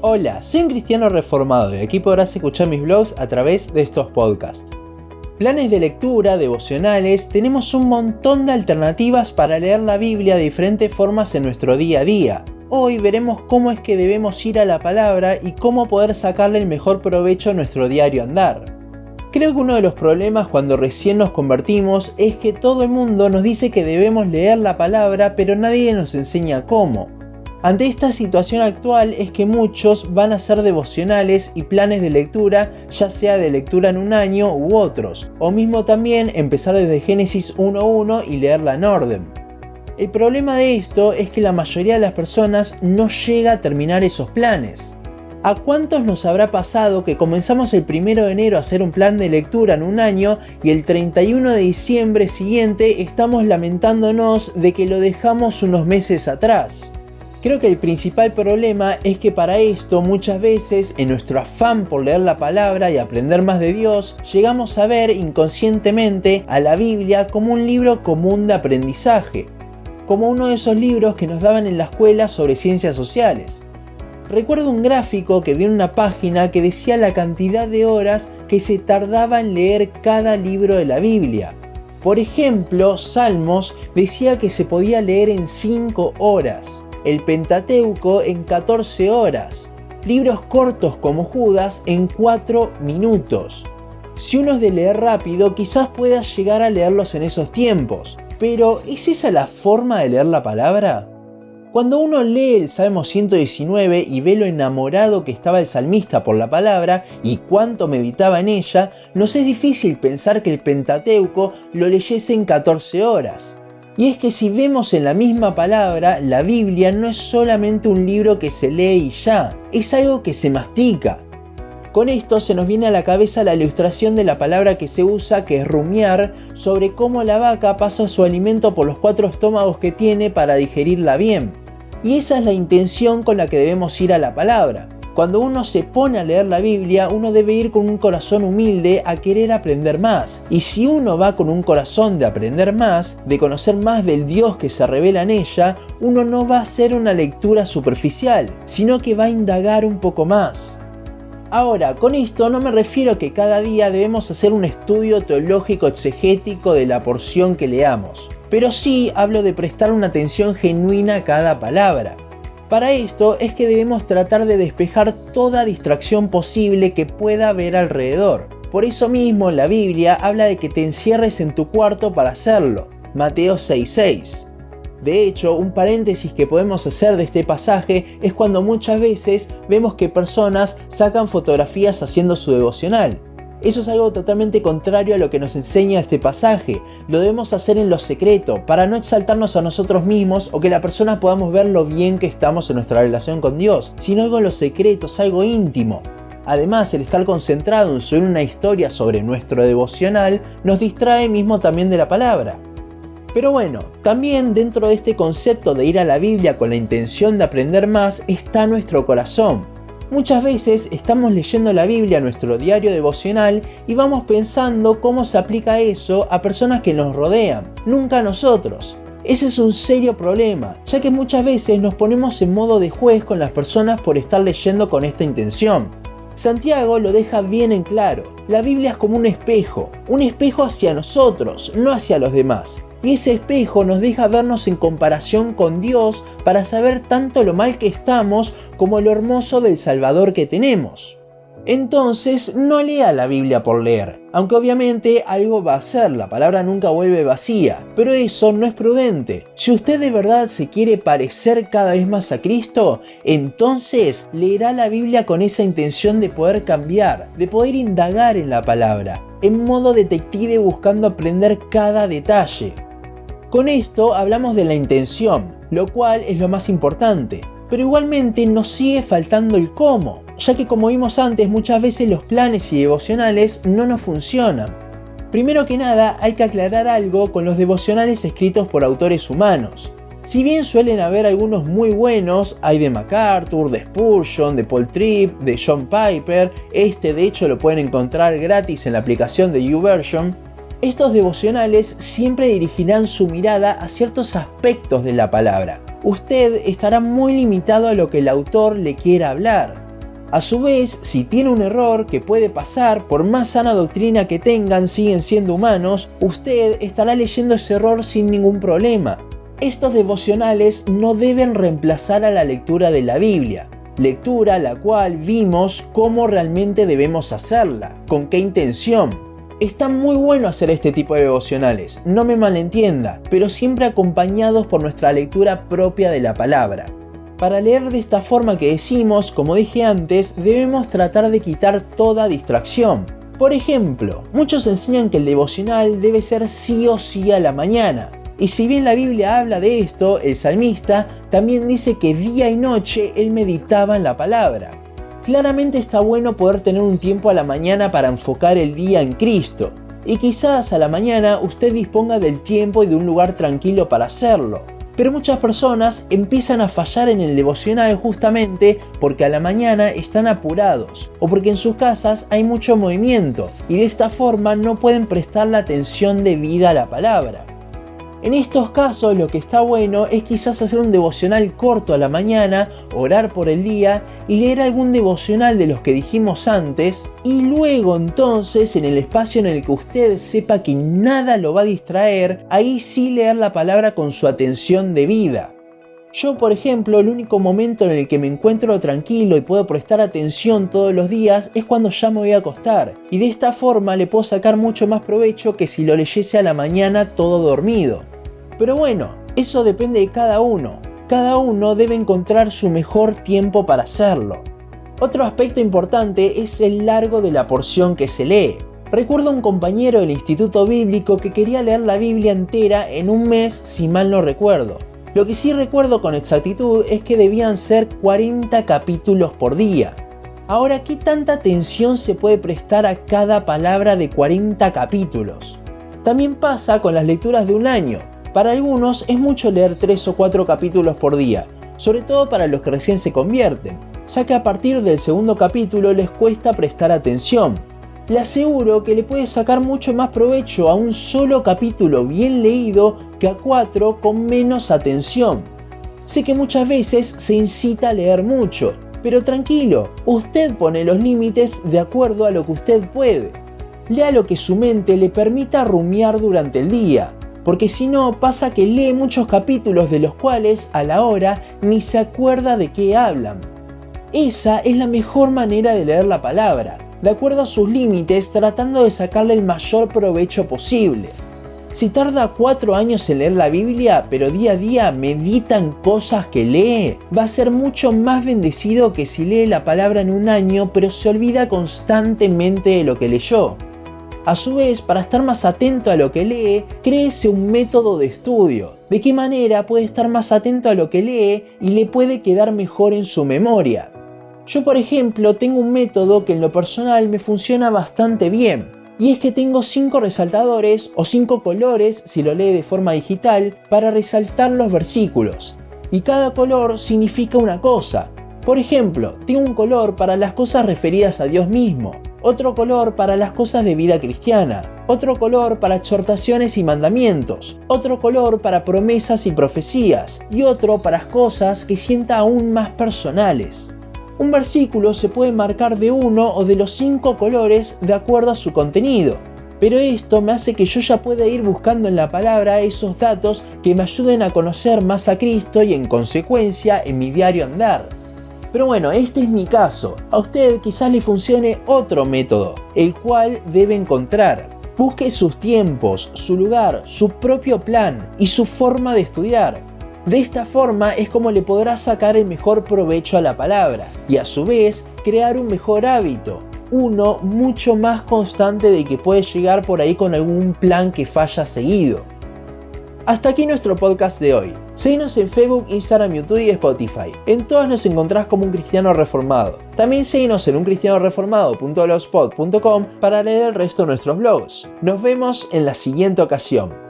Hola, soy un cristiano reformado y aquí podrás escuchar mis blogs a través de estos podcasts. Planes de lectura, devocionales, tenemos un montón de alternativas para leer la Biblia de diferentes formas en nuestro día a día. Hoy veremos cómo es que debemos ir a la palabra y cómo poder sacarle el mejor provecho a nuestro diario andar. Creo que uno de los problemas cuando recién nos convertimos es que todo el mundo nos dice que debemos leer la palabra pero nadie nos enseña cómo. Ante esta situación actual es que muchos van a hacer devocionales y planes de lectura, ya sea de lectura en un año u otros, o mismo también empezar desde Génesis 1.1 y leerla en orden. El problema de esto es que la mayoría de las personas no llega a terminar esos planes. ¿A cuántos nos habrá pasado que comenzamos el 1 de enero a hacer un plan de lectura en un año y el 31 de diciembre siguiente estamos lamentándonos de que lo dejamos unos meses atrás? Creo que el principal problema es que para esto muchas veces en nuestro afán por leer la palabra y aprender más de Dios, llegamos a ver inconscientemente a la Biblia como un libro común de aprendizaje, como uno de esos libros que nos daban en la escuela sobre ciencias sociales. Recuerdo un gráfico que vi en una página que decía la cantidad de horas que se tardaba en leer cada libro de la Biblia. Por ejemplo, Salmos decía que se podía leer en 5 horas el Pentateuco en 14 horas, libros cortos como Judas en 4 minutos. Si uno es de leer rápido, quizás pueda llegar a leerlos en esos tiempos, pero ¿es esa la forma de leer la palabra? Cuando uno lee el Salmo 119 y ve lo enamorado que estaba el salmista por la palabra y cuánto meditaba en ella, nos es difícil pensar que el Pentateuco lo leyese en 14 horas. Y es que si vemos en la misma palabra, la Biblia no es solamente un libro que se lee y ya, es algo que se mastica. Con esto se nos viene a la cabeza la ilustración de la palabra que se usa, que es rumiar, sobre cómo la vaca pasa su alimento por los cuatro estómagos que tiene para digerirla bien. Y esa es la intención con la que debemos ir a la palabra. Cuando uno se pone a leer la Biblia, uno debe ir con un corazón humilde a querer aprender más. Y si uno va con un corazón de aprender más, de conocer más del Dios que se revela en ella, uno no va a hacer una lectura superficial, sino que va a indagar un poco más. Ahora, con esto no me refiero a que cada día debemos hacer un estudio teológico exegético de la porción que leamos, pero sí hablo de prestar una atención genuina a cada palabra. Para esto es que debemos tratar de despejar toda distracción posible que pueda haber alrededor. Por eso mismo la Biblia habla de que te encierres en tu cuarto para hacerlo. Mateo 6:6. De hecho, un paréntesis que podemos hacer de este pasaje es cuando muchas veces vemos que personas sacan fotografías haciendo su devocional. Eso es algo totalmente contrario a lo que nos enseña este pasaje. Lo debemos hacer en lo secreto, para no exaltarnos a nosotros mismos o que la persona podamos ver lo bien que estamos en nuestra relación con Dios, sino algo en lo secreto, es algo íntimo. Además, el estar concentrado en subir una historia sobre nuestro devocional nos distrae mismo también de la palabra. Pero bueno, también dentro de este concepto de ir a la Biblia con la intención de aprender más está nuestro corazón. Muchas veces estamos leyendo la Biblia, nuestro diario devocional, y vamos pensando cómo se aplica eso a personas que nos rodean, nunca a nosotros. Ese es un serio problema, ya que muchas veces nos ponemos en modo de juez con las personas por estar leyendo con esta intención. Santiago lo deja bien en claro, la Biblia es como un espejo, un espejo hacia nosotros, no hacia los demás y ese espejo nos deja vernos en comparación con Dios para saber tanto lo mal que estamos como lo hermoso del Salvador que tenemos. Entonces no lea la Biblia por leer, aunque obviamente algo va a ser, la palabra nunca vuelve vacía, pero eso no es prudente. Si usted de verdad se quiere parecer cada vez más a Cristo, entonces leerá la Biblia con esa intención de poder cambiar, de poder indagar en la palabra, en modo detective buscando aprender cada detalle. Con esto hablamos de la intención, lo cual es lo más importante, pero igualmente nos sigue faltando el cómo, ya que como vimos antes muchas veces los planes y devocionales no nos funcionan. Primero que nada hay que aclarar algo con los devocionales escritos por autores humanos. Si bien suelen haber algunos muy buenos, hay de MacArthur, de Spurgeon, de Paul Tripp, de John Piper, este de hecho lo pueden encontrar gratis en la aplicación de YouVersion, estos devocionales siempre dirigirán su mirada a ciertos aspectos de la palabra. Usted estará muy limitado a lo que el autor le quiera hablar. A su vez, si tiene un error que puede pasar, por más sana doctrina que tengan, siguen siendo humanos, usted estará leyendo ese error sin ningún problema. Estos devocionales no deben reemplazar a la lectura de la Biblia, lectura la cual vimos cómo realmente debemos hacerla, con qué intención. Está muy bueno hacer este tipo de devocionales, no me malentienda, pero siempre acompañados por nuestra lectura propia de la palabra. Para leer de esta forma que decimos, como dije antes, debemos tratar de quitar toda distracción. Por ejemplo, muchos enseñan que el devocional debe ser sí o sí a la mañana. Y si bien la Biblia habla de esto, el salmista también dice que día y noche él meditaba en la palabra. Claramente está bueno poder tener un tiempo a la mañana para enfocar el día en Cristo. Y quizás a la mañana usted disponga del tiempo y de un lugar tranquilo para hacerlo pero muchas personas empiezan a fallar en el devocional justamente porque a la mañana están apurados o porque en sus casas hay mucho movimiento y de esta forma no pueden prestar la atención debida a la palabra. En estos casos lo que está bueno es quizás hacer un devocional corto a la mañana, orar por el día y leer algún devocional de los que dijimos antes y luego entonces en el espacio en el que usted sepa que nada lo va a distraer, ahí sí leer la palabra con su atención debida. Yo, por ejemplo, el único momento en el que me encuentro tranquilo y puedo prestar atención todos los días es cuando ya me voy a acostar. Y de esta forma le puedo sacar mucho más provecho que si lo leyese a la mañana todo dormido. Pero bueno, eso depende de cada uno. Cada uno debe encontrar su mejor tiempo para hacerlo. Otro aspecto importante es el largo de la porción que se lee. Recuerdo a un compañero del Instituto Bíblico que quería leer la Biblia entera en un mes, si mal no recuerdo. Lo que sí recuerdo con exactitud es que debían ser 40 capítulos por día. Ahora, ¿qué tanta atención se puede prestar a cada palabra de 40 capítulos? También pasa con las lecturas de un año. Para algunos es mucho leer 3 o 4 capítulos por día, sobre todo para los que recién se convierten, ya que a partir del segundo capítulo les cuesta prestar atención, le aseguro que le puede sacar mucho más provecho a un solo capítulo bien leído que a cuatro con menos atención. Sé que muchas veces se incita a leer mucho, pero tranquilo, usted pone los límites de acuerdo a lo que usted puede. Lea lo que su mente le permita rumiar durante el día, porque si no pasa que lee muchos capítulos de los cuales a la hora ni se acuerda de qué hablan. Esa es la mejor manera de leer la palabra, de acuerdo a sus límites tratando de sacarle el mayor provecho posible. Si tarda cuatro años en leer la Biblia, pero día a día medita en cosas que lee, va a ser mucho más bendecido que si lee la palabra en un año, pero se olvida constantemente de lo que leyó. A su vez, para estar más atento a lo que lee, créese un método de estudio. De qué manera puede estar más atento a lo que lee y le puede quedar mejor en su memoria. Yo, por ejemplo, tengo un método que en lo personal me funciona bastante bien. Y es que tengo cinco resaltadores o cinco colores, si lo lee de forma digital, para resaltar los versículos. Y cada color significa una cosa. Por ejemplo, tengo un color para las cosas referidas a Dios mismo, otro color para las cosas de vida cristiana, otro color para exhortaciones y mandamientos, otro color para promesas y profecías, y otro para cosas que sienta aún más personales. Un versículo se puede marcar de uno o de los cinco colores de acuerdo a su contenido. Pero esto me hace que yo ya pueda ir buscando en la palabra esos datos que me ayuden a conocer más a Cristo y en consecuencia en mi diario andar. Pero bueno, este es mi caso. A usted quizás le funcione otro método, el cual debe encontrar. Busque sus tiempos, su lugar, su propio plan y su forma de estudiar. De esta forma es como le podrá sacar el mejor provecho a la palabra y a su vez crear un mejor hábito, uno mucho más constante de que puede llegar por ahí con algún plan que falla seguido. Hasta aquí nuestro podcast de hoy. Seguinos en Facebook, Instagram, YouTube y Spotify. En todas nos encontrás como un cristiano reformado. También seguinos en uncristianoreformado.blogspot.com para leer el resto de nuestros blogs. Nos vemos en la siguiente ocasión.